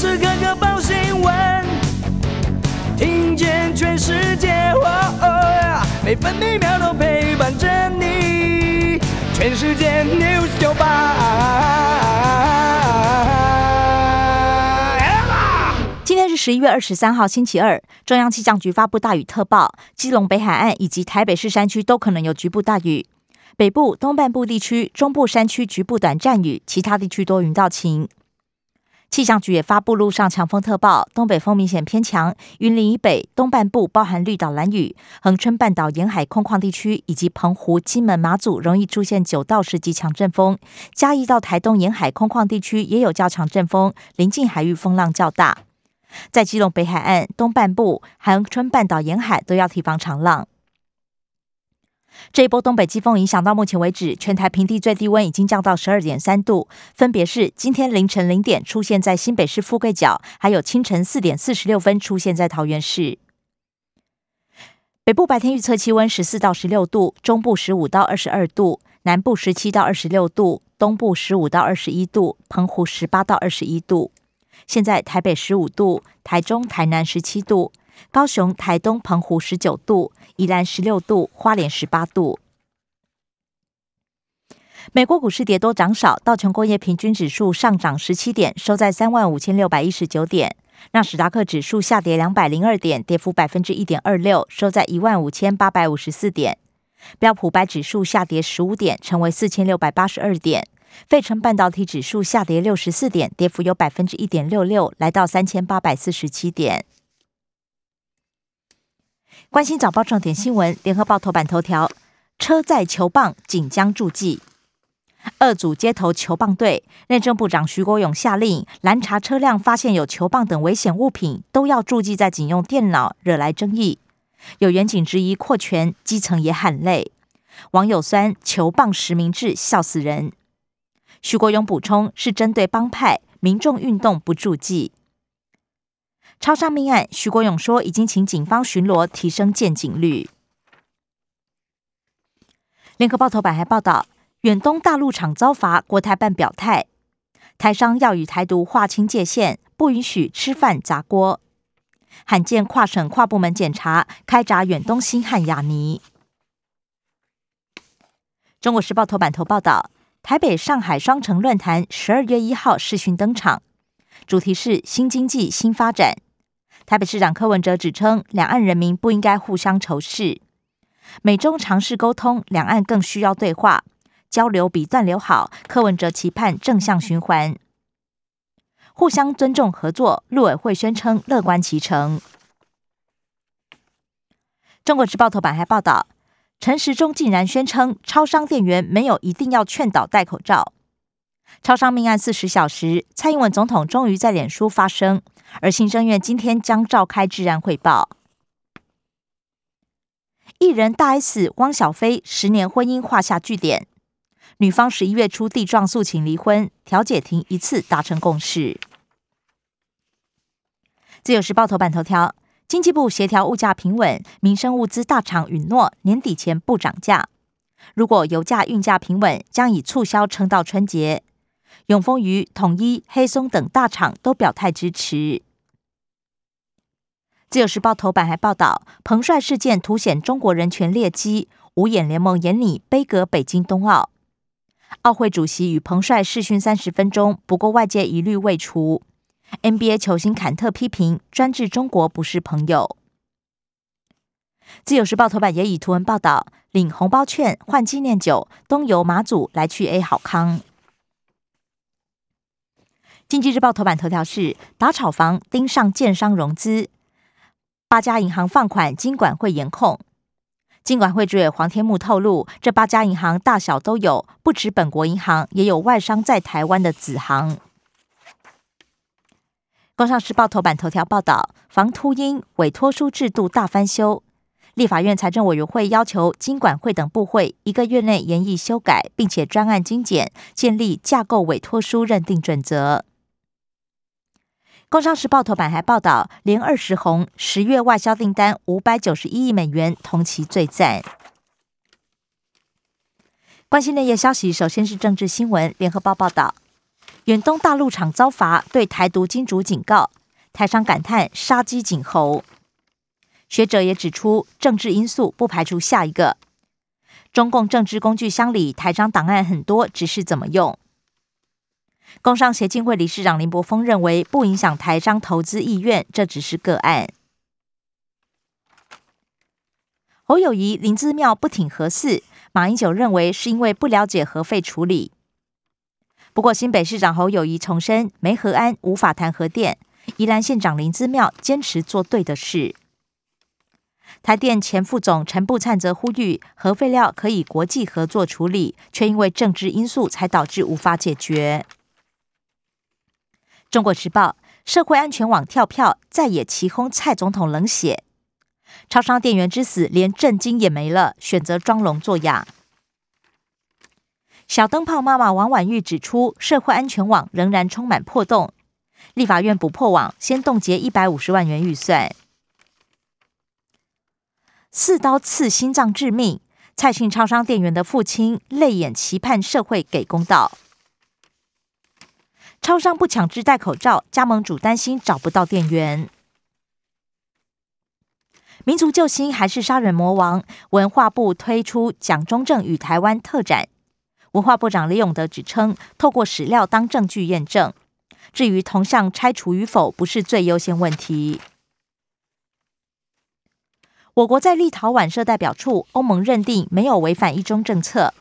时刻刻报新闻，听见全世界，每分每秒都陪伴着你。全世界 news 九八。今天是十一月二十三号，星期二。中央气象局发布大雨特报，基隆北海岸以及台北市山区都可能有局部大雨。北部、东半部地区、中部山区局部短暂雨，其他地区多云到晴。气象局也发布路上强风特报，东北风明显偏强，云林以北、东半部包含绿岛、蓝屿、恒春半岛沿海空旷地区以及澎湖、金门、马祖容易出现九到十级强阵风。嘉义到台东沿海空旷地区也有较强阵风，临近海域风浪较大。在基隆北海岸东半部、恒春半岛沿海都要提防长浪。这一波东北季风影响到目前为止，全台平地最低温已经降到十二点三度，分别是今天凌晨零点出现在新北市富贵角，还有清晨四点四十六分出现在桃园市。北部白天预测气温十四到十六度，中部十五到二十二度，南部十七到二十六度，东部十五到二十一度，澎湖十八到二十一度。现在台北十五度，台中、台南十七度。高雄、台东、澎湖十九度，宜兰十六度，花莲十八度。美国股市跌多涨少，道琼工业平均指数上涨十七点，收在三万五千六百一十九点；纳史达克指数下跌两百零二点，跌幅百分之一点二六，收在一万五千八百五十四点；标普白指数下跌十五点，成为四千六百八十二点；费城半导体指数下跌六十四点，跌幅有百分之一点六六，来到三千八百四十七点。关心早报重点新闻，联合报头版头条：车载球棒锦江注记，二组街头球棒队，内政部长徐国勇下令拦查车辆，发现有球棒等危险物品，都要注记在警用电脑，惹来争议。有远警质疑扩权，基层也喊累。网友酸球棒实名制笑死人。徐国勇补充，是针对帮派民众运动不注记。超商命案，徐国勇说已经请警方巡逻，提升见警率。联合报头版还报道，远东大陆厂遭罚，国台办表态，台商要与台独划清界限，不允许吃饭砸锅。罕见跨省跨部门检查，开闸远东新汉雅尼。中国时报头版头报道，台北上海双城论坛十二月一号视讯登场，主题是新经济新发展。台北市长柯文哲指称，两岸人民不应该互相仇视，美中尝试沟通，两岸更需要对话交流，比断流好。柯文哲期盼正向循环，互相尊重合作。陆委会宣称乐观其成。中国时报头版还报道，陈时中竟然宣称，超商店员没有一定要劝导戴口罩。超商命案四十小时，蔡英文总统终于在脸书发声。而行政院今天将召开治安汇报。艺人大 S 汪小菲十年婚姻画下句点，女方十一月初递状诉请离婚，调解庭一次达成共识。自由时报头版头条：经济部协调物价平稳，民生物资大厂允诺年底前不涨价。如果油价运价平稳，将以促销撑到春节。永丰鱼、统一、黑松等大厂都表态支持。自由时报头版还报道，彭帅事件凸显中国人权劣迹，五眼联盟严拟杯葛北京冬奥。奥会主席与彭帅视讯三十分钟，不过外界疑虑未除。NBA 球星坎特批评专制中国不是朋友。自由时报头版也以图文报道，领红包券换纪念酒，东游马祖来去 A 好康。经济日报头版头条是打炒房盯上建商融资，八家银行放款，金管会严控。金管会主委黄天木透露，这八家银行大小都有，不止本国银行，也有外商在台湾的子行。工商时报头版头条报道，防秃鹰委托书制度大翻修，立法院财政委员会要求经管会等部会一个月内研议修改，并且专案精简，建立架构委托书认定准则。工商时报头版还报道，连二十红十月外销订单五百九十一亿美元，同期最赞。关心内页消息，首先是政治新闻。联合报报道，远东大陆厂遭罚，对台独金主警告，台商感叹杀鸡儆猴。学者也指出，政治因素不排除下一个。中共政治工具箱里台商档案很多，只是怎么用。工商协进会理事长林柏峰认为，不影响台商投资意愿，这只是个案。侯友谊林资庙不挺核四，马英九认为是因为不了解核废处理。不过新北市长侯友谊重申，没和安无法谈核电。宜兰县长林资庙坚持做对的事。台电前副总陈步灿则呼吁，核废料可以国际合作处理，却因为政治因素才导致无法解决。中国时报社会安全网跳票，再也齐轰蔡总统冷血。超商店员之死，连震惊也没了，选择装聋作哑。小灯泡妈妈王婉玉指出，社会安全网仍然充满破洞，立法院不破网，先冻结一百五十万元预算。四刀刺心脏致命，蔡姓超商店员的父亲泪眼期盼社会给公道。超商不强制戴口罩，加盟主担心找不到店员。民族救星还是杀人魔王？文化部推出蒋中正与台湾特展，文化部长李永德指称，透过史料当证据验证。至于铜像拆除与否，不是最优先问题。我国在立陶宛设代表处，欧盟认定没有违反一中政策。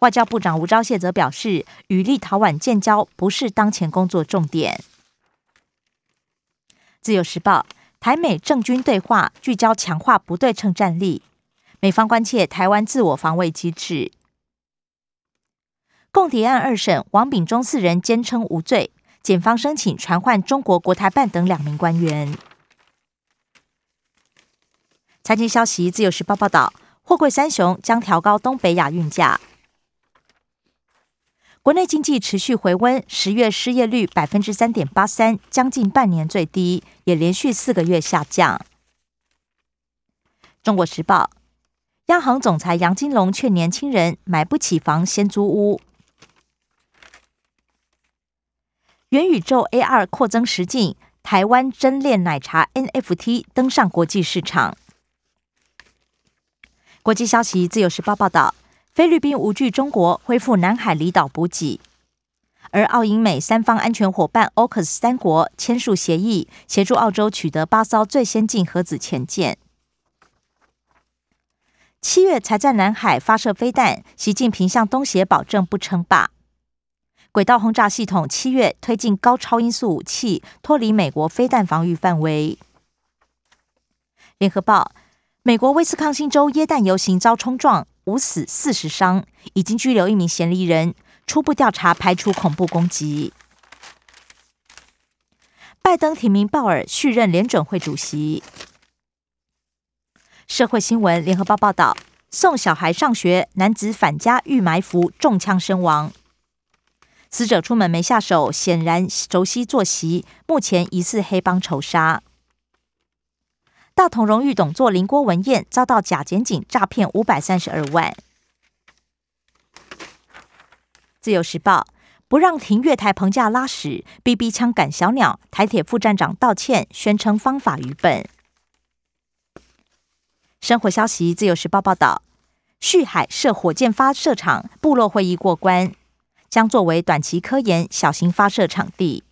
外交部长吴钊燮则表示，与立陶宛建交不是当前工作重点。自由时报，台美政军对话聚焦强化不对称战力，美方关切台湾自我防卫机制。共谍案二审，王炳忠四人坚称无罪，检方申请传唤中国国台办等两名官员。财经消息，自由时报报道，货柜三雄将调高东北亚运价。国内经济持续回温，十月失业率百分之三点八三，将近半年最低，也连续四个月下降。中国时报，央行总裁杨金龙劝年轻人买不起房先租屋。元宇宙 AR 扩增实境，台湾真恋奶茶 NFT 登上国际市场。国际消息，自由时报报道，菲律宾无惧中国恢复南海离岛补给，而澳英美三方安全伙伴 AUKUS 三国签署协议，协助澳洲取得八艘最先进核子潜舰。七月才在南海发射飞弹，习近平向东协保证不称霸。轨道轰炸系统七月推进高超音速武器，脱离美国飞弹防御范围。联合报。美国威斯康星州耶诞游行遭冲撞，五死四十伤，已经拘留一名嫌疑人。初步调查排除恐怖攻击。拜登提名鲍尔续任联准会主席。社会新闻，联合报报道：送小孩上学，男子返家遇埋伏，中枪身亡。死者出门没下手，显然熟悉作息。目前疑似黑帮仇杀。大同荣誉董座林郭文燕遭到假检警诈骗五百三十二万。自由时报不让停月台棚架拉屎逼逼枪赶小鸟，台铁副站长道歉，宣称方法愚笨。生活消息，自由时报报道，旭海设火箭发射场，部落会议过关，将作为短期科研小型发射场地。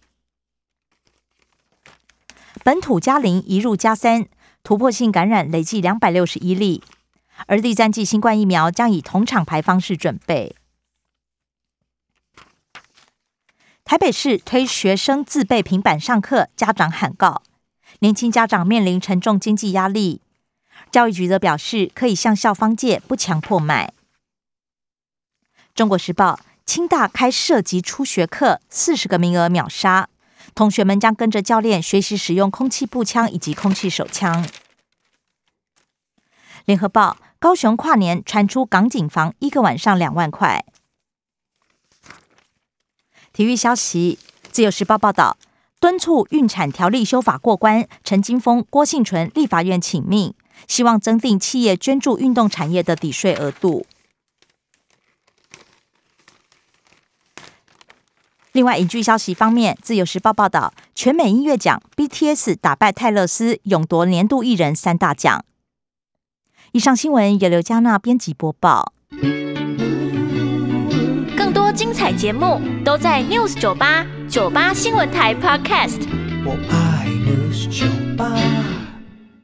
本土加零移入加三。突破性感染累计两百六十一例，而第三剂新冠疫苗将以同厂牌方式准备。台北市推学生自备平板上课，家长喊告，年轻家长面临沉重经济压力。教育局则表示，可以向校方借，不强迫买。中国时报，清大开涉及初学课，四十个名额秒杀。同学们将跟着教练学习使用空气步枪以及空气手枪。联合报：高雄跨年传出港警房一个晚上两万块。体育消息：自由时报报道，敦促孕产条例修法过关，陈金峰、郭信纯立法院请命，希望增订企业捐助运动产业的抵税额度。另外，影剧消息方面，《自由时报》报道，全美音乐奖 BTS 打败泰勒斯，勇夺年度艺人三大奖。以上新闻由刘嘉娜编辑播报。更多精彩节目都在 News 九八九八新闻台 Podcast。我爱 News 酒吧。